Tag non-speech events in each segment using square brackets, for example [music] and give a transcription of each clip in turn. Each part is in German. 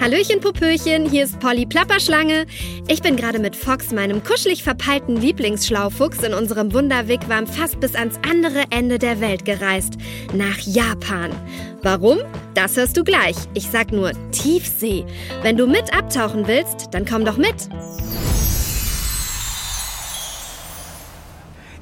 Hallöchen, Popöchen, hier ist Polly Plapperschlange. Ich bin gerade mit Fox, meinem kuschelig verpeilten Lieblingsschlaufuchs, in unserem Wunderwigwam fast bis ans andere Ende der Welt gereist. Nach Japan. Warum? Das hörst du gleich. Ich sag nur Tiefsee. Wenn du mit abtauchen willst, dann komm doch mit.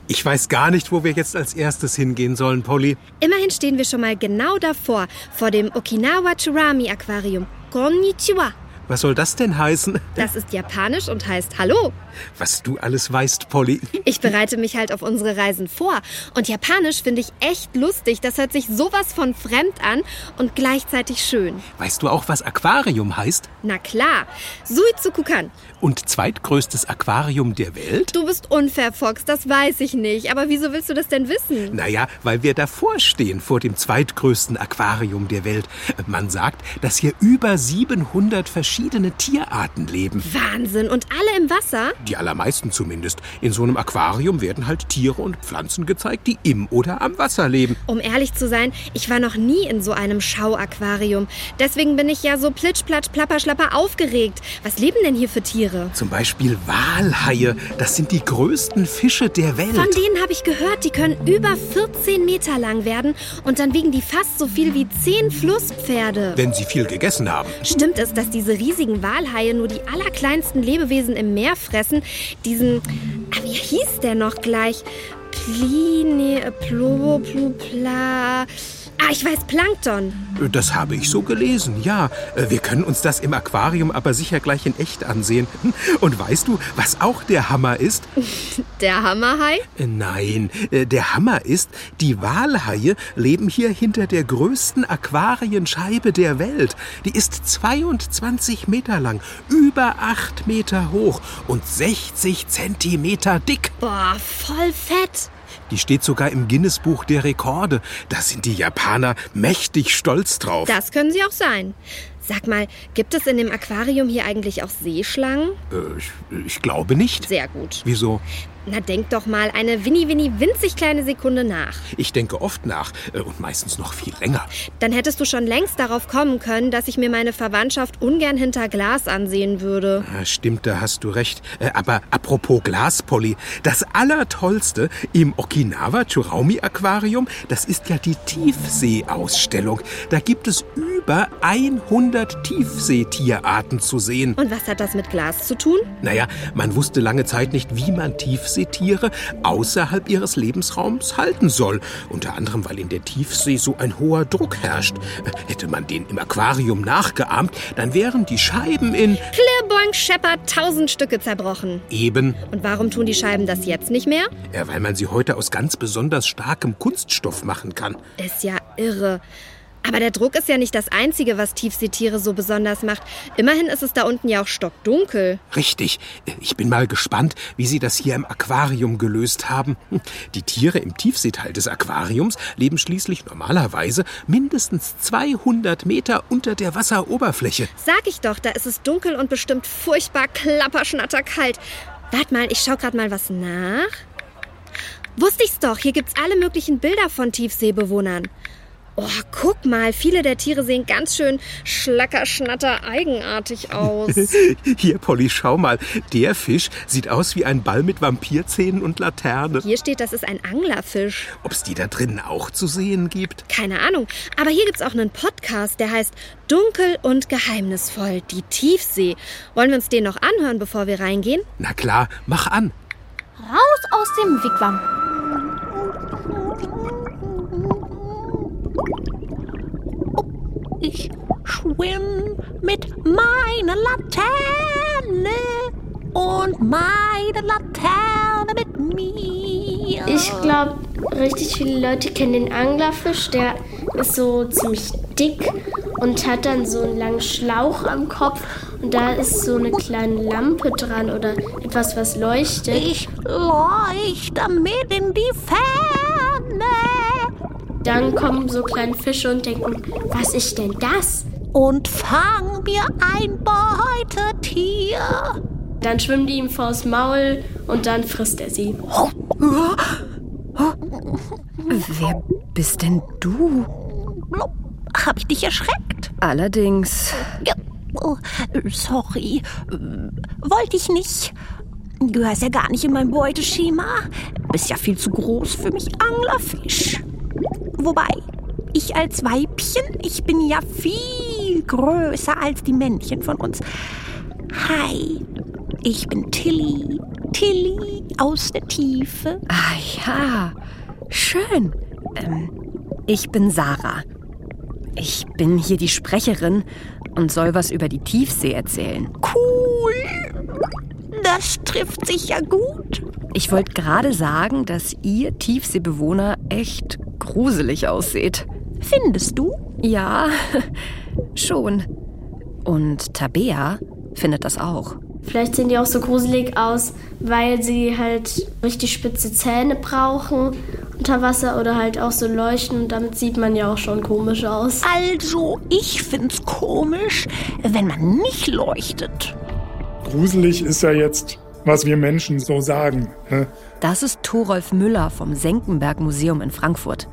Ich weiß gar nicht, wo wir jetzt als erstes hingehen sollen, Polly. Immerhin stehen wir schon mal genau davor, vor dem Okinawa Churami Aquarium. Konnichiwa. Was soll das denn heißen? Das ist japanisch und heißt Hallo. Was du alles weißt, Polly. Ich bereite mich halt auf unsere Reisen vor. Und Japanisch finde ich echt lustig. Das hört sich sowas von fremd an und gleichzeitig schön. Weißt du auch, was Aquarium heißt? Na klar. Suizukukan. Und zweitgrößtes Aquarium der Welt? Du bist unfair, Fox, das weiß ich nicht. Aber wieso willst du das denn wissen? Naja, weil wir davor stehen, vor dem zweitgrößten Aquarium der Welt. Man sagt, dass hier über 700 verschiedene Tierarten leben. Wahnsinn. Und alle im Wasser? Die allermeisten zumindest. In so einem Aquarium werden halt Tiere und Pflanzen gezeigt, die im oder am Wasser leben. Um ehrlich zu sein, ich war noch nie in so einem Schauaquarium. Deswegen bin ich ja so plitsch, platsch, plapper, schlapper aufgeregt. Was leben denn hier für Tiere? Zum Beispiel Walhaie. Das sind die größten Fische der Welt. Von denen habe ich gehört, die können über 14 Meter lang werden und dann wiegen die fast so viel wie 10 Flusspferde. wenn sie viel gegessen haben. Stimmt es, dass diese riesigen Walhaie nur die allerkleinsten Lebewesen im Meer fressen? Diesen, ah, wie hieß der noch gleich? Pline, Plo, Plu, Pla. Ah, ich weiß, Plankton. Das habe ich so gelesen, ja. Äh, Wir können uns das im Aquarium aber sicher gleich in echt ansehen. [laughs] Und weißt du, was auch der Hammer ist? [laughs] Der Hammerhai? Äh, Nein, äh, der Hammer ist, die Walhaie leben hier hinter der größten Aquarienscheibe der Welt. Die ist 22 Meter lang, über 8 Meter hoch und 60 Zentimeter dick. Boah, voll fett. Die steht sogar im Guinness-Buch der Rekorde. Da sind die Japaner mächtig stolz drauf. Das können sie auch sein. Sag mal, gibt es in dem Aquarium hier eigentlich auch Seeschlangen? Äh, ich, ich glaube nicht. Sehr gut. Wieso? Na, denk doch mal eine winni, winni, winzig kleine Sekunde nach. Ich denke oft nach äh, und meistens noch viel länger. Dann hättest du schon längst darauf kommen können, dass ich mir meine Verwandtschaft ungern hinter Glas ansehen würde. Ja, stimmt, da hast du recht. Äh, aber apropos Glaspolly, das Allertollste im Okinawa Churaumi Aquarium, das ist ja die Tiefseeausstellung. Da gibt es über 100 Tiefseetierarten zu sehen. Und was hat das mit Glas zu tun? Naja, man wusste lange Zeit nicht, wie man Tiefseetiere außerhalb ihres Lebensraums halten soll. Unter anderem, weil in der Tiefsee so ein hoher Druck herrscht. Hätte man den im Aquarium nachgeahmt, dann wären die Scheiben in Klirrboing scheppert tausend Stücke zerbrochen. eben, Und warum tun die Scheiben das jetzt nicht mehr? äh, weil man sie heute aus ganz besonders starkem Kunststoff machen kann. Ist ja irre. Aber der Druck ist ja nicht das Einzige, was Tiefseetiere so besonders macht. Immerhin ist es da unten ja auch stockdunkel. Richtig. Ich bin mal gespannt, wie sie das hier im Aquarium gelöst haben. Die Tiere im Tiefseeteil des Aquariums leben schließlich normalerweise mindestens 200 Meter unter der Wasseroberfläche. Sag ich doch, da ist es dunkel und bestimmt furchtbar klapperschnatterkalt. Wart mal, ich schau grad mal was nach. Wusste ich's doch, hier gibt's alle möglichen Bilder von Tiefseebewohnern. Oh, guck mal, viele der Tiere sehen ganz schön schlackerschnatter eigenartig aus. [laughs] Hier, Polly, schau mal. Der Fisch sieht aus wie ein Ball mit Vampirzähnen und Laterne. Hier steht, das ist ein Anglerfisch. Ob's die da drinnen auch zu sehen gibt? Keine Ahnung. Aber hier gibt's auch einen Podcast, der heißt Dunkel und geheimnisvoll, die Tiefsee. Wollen wir uns den noch anhören, bevor wir reingehen? Na klar, mach an. Raus aus dem Wigwam. Ich schwimm mit meiner Laterne und meine Laterne mit mir. Ich glaube, richtig viele Leute kennen den Anglerfisch. Der ist so ziemlich dick und hat dann so einen langen Schlauch am Kopf. Und da ist so eine kleine Lampe dran oder etwas, was leuchtet. Ich leuchte mit in die Ferne. Dann kommen so kleine Fische und denken, was ist denn das? Und fang mir ein Beutetier. Dann schwimmen die ihm vors Maul und dann frisst er sie. Wer bist denn du? Hab ich dich erschreckt? Allerdings. Ja. Oh, sorry. Wollte ich nicht. Gehörst ja gar nicht in mein Beuteschema. Bist ja viel zu groß für mich Anglerfisch. Wobei, ich als Weibchen, ich bin ja viel größer als die Männchen von uns. Hi, ich bin Tilly. Tilly aus der Tiefe. Ah ja, schön. Ähm, ich bin Sarah. Ich bin hier die Sprecherin und soll was über die Tiefsee erzählen. Cool. Das trifft sich ja gut. Ich wollte gerade sagen, dass ihr Tiefseebewohner echt gruselig ausseht. Findest du? Ja, [laughs] schon. Und Tabea findet das auch. Vielleicht sehen die auch so gruselig aus, weil sie halt richtig spitze Zähne brauchen unter Wasser oder halt auch so leuchten und damit sieht man ja auch schon komisch aus. Also, ich find's komisch, wenn man nicht leuchtet. Gruselig ist ja jetzt, was wir Menschen so sagen. Ne? Das ist Thorolf Müller vom Senckenberg Museum in Frankfurt.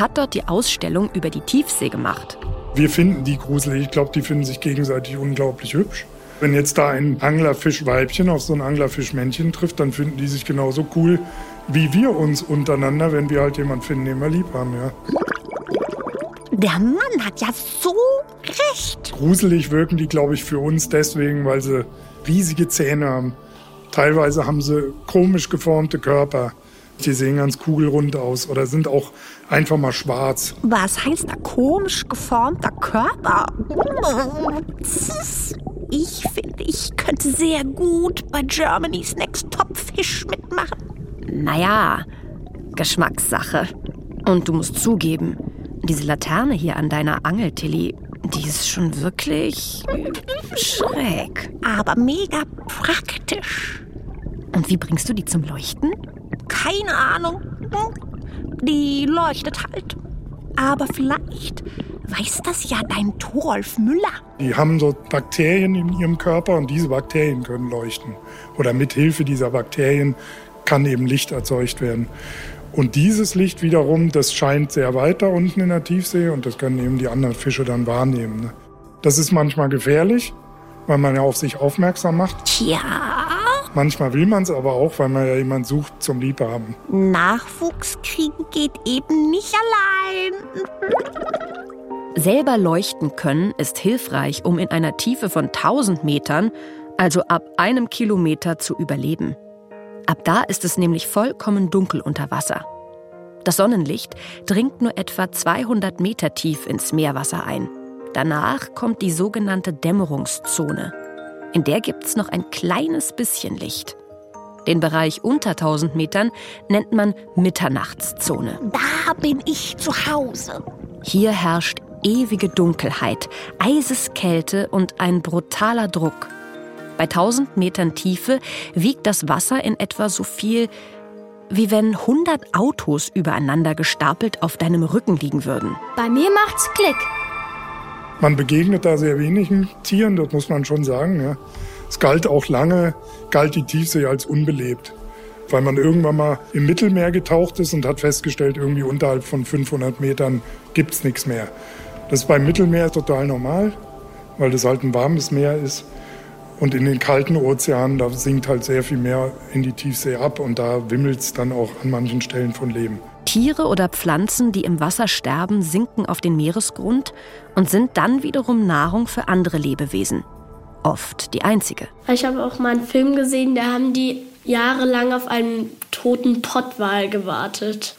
Er hat dort die Ausstellung über die Tiefsee gemacht. Wir finden die gruselig. Ich glaube, die finden sich gegenseitig unglaublich hübsch. Wenn jetzt da ein Anglerfischweibchen auf so ein Anglerfischmännchen trifft, dann finden die sich genauso cool wie wir uns untereinander, wenn wir halt jemanden finden, den wir lieb haben, ja. Der Mann hat ja so recht. Gruselig wirken die, glaube ich, für uns deswegen, weil sie riesige Zähne haben. Teilweise haben sie komisch geformte Körper. Die sehen ganz kugelrund aus oder sind auch einfach mal schwarz. Was heißt da komisch geformter Körper? Ich finde, ich könnte sehr gut bei Germany's Next Top Fish mitmachen. Naja, Geschmackssache. Und du musst zugeben, diese Laterne hier an deiner Angel, Tilly, die ist schon wirklich schräg. Aber mega praktisch. Und wie bringst du die zum Leuchten? Keine Ahnung. Die leuchtet halt. Aber vielleicht weiß das ja dein Thorolf Müller. Die haben so Bakterien in ihrem Körper und diese Bakterien können leuchten. Oder mit Hilfe dieser Bakterien kann eben Licht erzeugt werden. Und dieses Licht wiederum, das scheint sehr weiter unten in der Tiefsee und das können eben die anderen Fische dann wahrnehmen. Ne? Das ist manchmal gefährlich, weil man ja auf sich aufmerksam macht. Tja. Manchmal will man es aber auch, weil man ja jemanden sucht zum Liebhaben. Nachwuchs kriegen geht eben nicht allein. Selber leuchten können ist hilfreich, um in einer Tiefe von 1000 Metern, also ab einem Kilometer, zu überleben. Ab da ist es nämlich vollkommen dunkel unter Wasser. Das Sonnenlicht dringt nur etwa 200 Meter tief ins Meerwasser ein. Danach kommt die sogenannte Dämmerungszone. In der gibt es noch ein kleines bisschen Licht. Den Bereich unter 1000 Metern nennt man Mitternachtszone. Da bin ich zu Hause. Hier herrscht ewige Dunkelheit, Eiseskälte und ein brutaler Druck. Bei 1000 Metern Tiefe wiegt das Wasser in etwa so viel, wie wenn 100 Autos übereinander gestapelt auf deinem Rücken liegen würden. Bei mir macht's Klick. Man begegnet da sehr wenigen Tieren, das muss man schon sagen. Ja. Es galt auch lange, galt die Tiefsee als unbelebt, weil man irgendwann mal im Mittelmeer getaucht ist und hat festgestellt, irgendwie unterhalb von 500 Metern gibt's nichts mehr. Das ist beim Mittelmeer total normal, weil das halt ein warmes Meer ist. Und in den kalten Ozeanen, da sinkt halt sehr viel mehr in die Tiefsee ab und da wimmelt es dann auch an manchen Stellen von Leben. Tiere oder Pflanzen, die im Wasser sterben, sinken auf den Meeresgrund und sind dann wiederum Nahrung für andere Lebewesen. Oft die einzige. Ich habe auch mal einen Film gesehen, da haben die jahrelang auf einen toten Pottwal gewartet.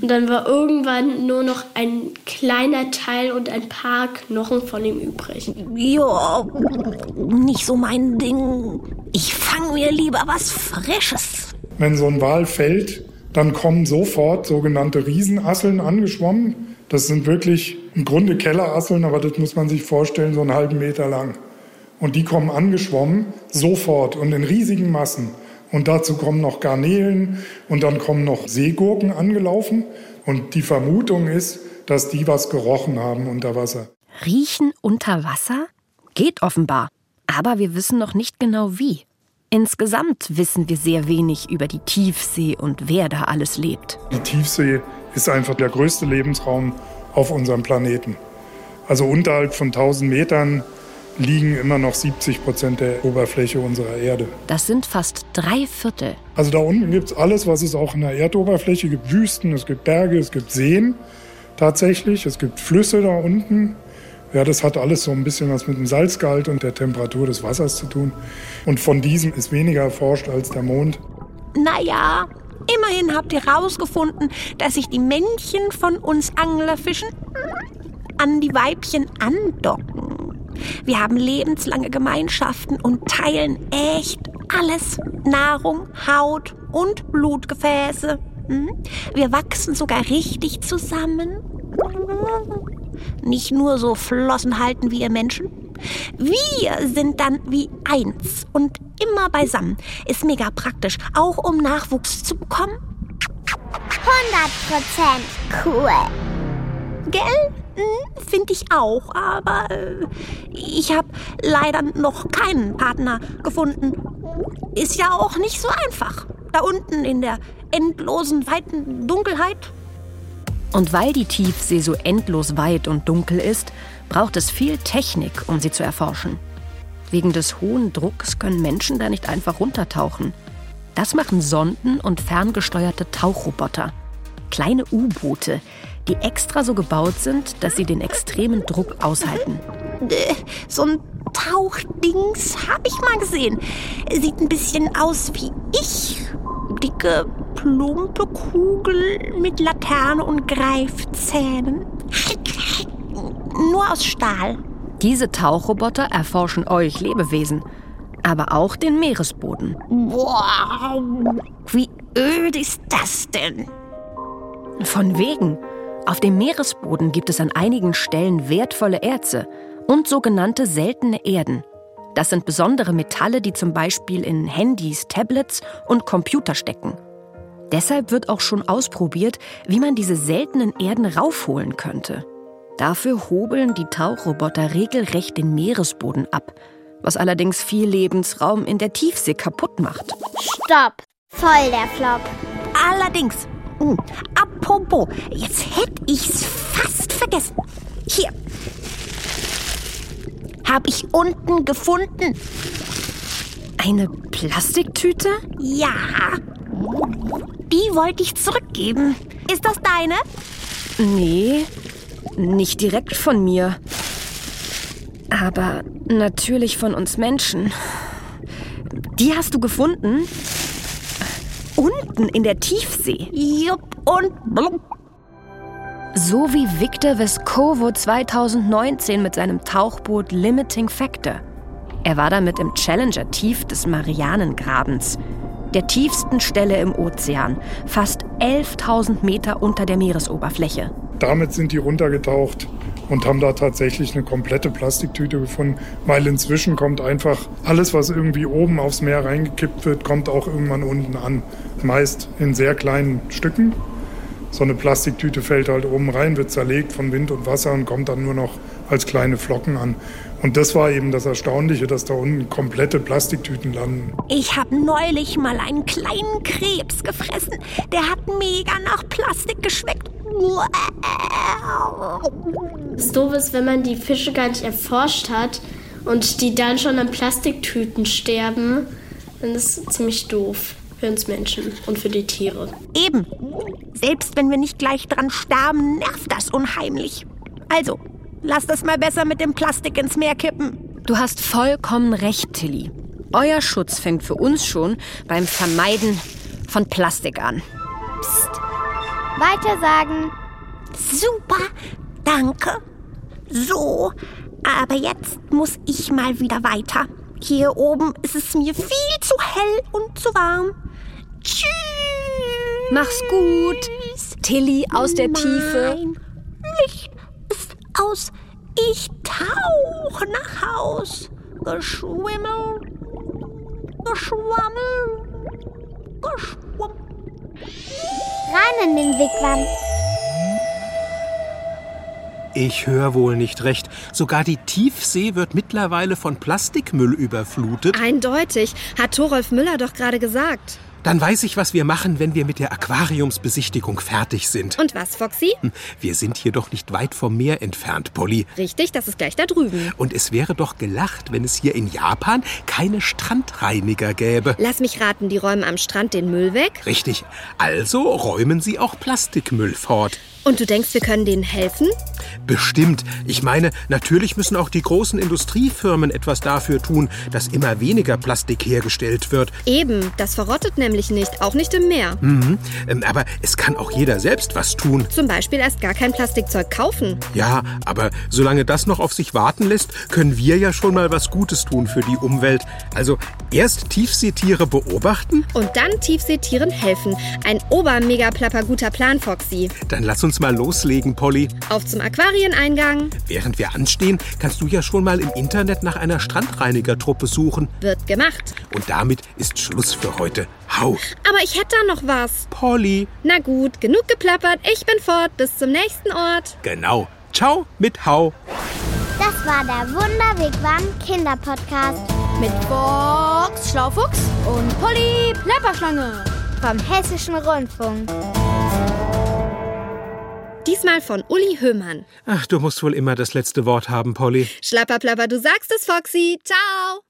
Und dann war irgendwann nur noch ein kleiner Teil und ein paar Knochen von ihm übrig. Ja, nicht so mein Ding. Ich fange mir lieber was Frisches. Wenn so ein Wal fällt, dann kommen sofort sogenannte Riesenasseln angeschwommen. Das sind wirklich im Grunde Kellerasseln, aber das muss man sich vorstellen, so einen halben Meter lang. Und die kommen angeschwommen, sofort und in riesigen Massen. Und dazu kommen noch Garnelen und dann kommen noch Seegurken angelaufen. Und die Vermutung ist, dass die was gerochen haben unter Wasser. Riechen unter Wasser? Geht offenbar. Aber wir wissen noch nicht genau wie. Insgesamt wissen wir sehr wenig über die Tiefsee und wer da alles lebt. Die Tiefsee ist einfach der größte Lebensraum auf unserem Planeten. Also unterhalb von 1000 Metern liegen immer noch 70 Prozent der Oberfläche unserer Erde. Das sind fast drei Viertel. Also da unten gibt es alles, was es auch in der Erdoberfläche gibt. Wüsten, es gibt Berge, es gibt Seen tatsächlich. Es gibt Flüsse da unten. Ja, das hat alles so ein bisschen was mit dem Salzgehalt und der Temperatur des Wassers zu tun. Und von diesem ist weniger erforscht als der Mond. Naja, immerhin habt ihr herausgefunden, dass sich die Männchen von uns Anglerfischen an die Weibchen andocken. Wir haben lebenslange Gemeinschaften und teilen echt alles. Nahrung, Haut und Blutgefäße. Hm? Wir wachsen sogar richtig zusammen. Nicht nur so Flossen halten wie ihr Menschen. Wir sind dann wie eins und immer beisammen. Ist mega praktisch, auch um Nachwuchs zu bekommen. 100% cool. Gell? Hm, Finde ich auch, aber äh, ich habe leider noch keinen Partner gefunden. Ist ja auch nicht so einfach. Da unten in der endlosen, weiten Dunkelheit. Und weil die Tiefsee so endlos weit und dunkel ist, braucht es viel Technik, um sie zu erforschen. Wegen des hohen Drucks können Menschen da nicht einfach runtertauchen. Das machen Sonden und ferngesteuerte Tauchroboter. Kleine U-Boote, die extra so gebaut sind, dass sie den extremen Druck aushalten. Äh, So ein Tauchdings habe ich mal gesehen. Sieht ein bisschen aus wie ich. Dicke, plumpe Kugel mit Laterne und Greifzähnen. Nur aus Stahl. Diese Tauchroboter erforschen euch Lebewesen, aber auch den Meeresboden. Wow, wie öd ist das denn? Von wegen. Auf dem Meeresboden gibt es an einigen Stellen wertvolle Erze und sogenannte seltene Erden. Das sind besondere Metalle, die zum Beispiel in Handys, Tablets und Computer stecken. Deshalb wird auch schon ausprobiert, wie man diese seltenen Erden raufholen könnte. Dafür hobeln die Tauchroboter regelrecht den Meeresboden ab, was allerdings viel Lebensraum in der Tiefsee kaputt macht. Stopp. Voll der Flop. Allerdings, hm, apropos, jetzt hätte ich's fast vergessen. Hier. Hab ich unten gefunden. Eine Plastiktüte? Ja. Die wollte ich zurückgeben. Ist das deine? Nee, nicht direkt von mir. Aber natürlich von uns Menschen. Die hast du gefunden? Unten in der Tiefsee. Jupp und blub. So wie Victor Vescovo 2019 mit seinem Tauchboot Limiting Factor. Er war damit im Challenger-Tief des Marianengrabens, der tiefsten Stelle im Ozean, fast 11.000 Meter unter der Meeresoberfläche. Damit sind die runtergetaucht und haben da tatsächlich eine komplette Plastiktüte gefunden, weil inzwischen kommt einfach alles, was irgendwie oben aufs Meer reingekippt wird, kommt auch irgendwann unten an. Meist in sehr kleinen Stücken. So eine Plastiktüte fällt halt oben rein, wird zerlegt von Wind und Wasser und kommt dann nur noch als kleine Flocken an. Und das war eben das Erstaunliche, dass da unten komplette Plastiktüten landen. Ich habe neulich mal einen kleinen Krebs gefressen. Der hat mega nach Plastik geschmeckt. Das Doofe ist, wenn man die Fische gar nicht erforscht hat und die dann schon an Plastiktüten sterben, dann ist es ziemlich doof für uns Menschen und für die Tiere. Eben. Selbst wenn wir nicht gleich dran sterben, nervt das unheimlich. Also, lass das mal besser mit dem Plastik ins Meer kippen. Du hast vollkommen recht, Tilly. Euer Schutz fängt für uns schon beim Vermeiden von Plastik an. Weiter sagen. Super, danke. So, aber jetzt muss ich mal wieder weiter. Hier oben ist es mir viel zu hell und zu warm. Tschüss. Mach's gut. Tilly aus der Tiefe. Mein Licht ist aus. Ich tauche nach Haus. Geschwimmel. Geschwammel. rein in den Wigwam. Ich höre wohl nicht recht. Sogar die Tiefsee wird mittlerweile von Plastikmüll überflutet. Eindeutig, hat Thorolf Müller doch gerade gesagt. Dann weiß ich, was wir machen, wenn wir mit der Aquariumsbesichtigung fertig sind. Und was, Foxy? Hm, Wir sind hier doch nicht weit vom Meer entfernt, Polly. Richtig, das ist gleich da drüben. Und es wäre doch gelacht, wenn es hier in Japan keine Strandreiniger gäbe. Lass mich raten, die räumen am Strand den Müll weg. Richtig. Also räumen sie auch Plastikmüll fort. Und du denkst, wir können denen helfen? Bestimmt. Ich meine, natürlich müssen auch die großen Industriefirmen etwas dafür tun, dass immer weniger Plastik hergestellt wird. Eben, das verrottet nämlich nicht, auch nicht im Meer. Mhm. Ähm, Aber es kann auch jeder selbst was tun. Zum Beispiel erst gar kein Plastikzeug kaufen. Ja, aber solange das noch auf sich warten lässt, können wir ja schon mal was Gutes tun für die Umwelt. Also erst Tiefseetiere beobachten, Und dann Tiefseetieren helfen. Ein obermega-plapper guter Plan, Foxy. dann lass uns mal loslegen, Polly. Auf zum Aquarieneingang. Während wir anstehen, kannst du ja schon mal im Internet nach einer Strandreinigertruppe suchen. Wird gemacht. Und damit ist Schluss für heute. Hau, Aber ich hätte da noch was. Polly. Na gut, genug geplappert. Ich bin fort. Bis zum nächsten Ort. Genau. Ciao mit Hau. Das war der Wunderwigwam Kinderpodcast Mit Fox Schlaufuchs und Polly Plapperschlange. vom Hessischen Rundfunk. Diesmal von Uli Höhmann. Ach, du musst wohl immer das letzte Wort haben, Polly. Schlapperplapper, du sagst es, Foxy. Ciao.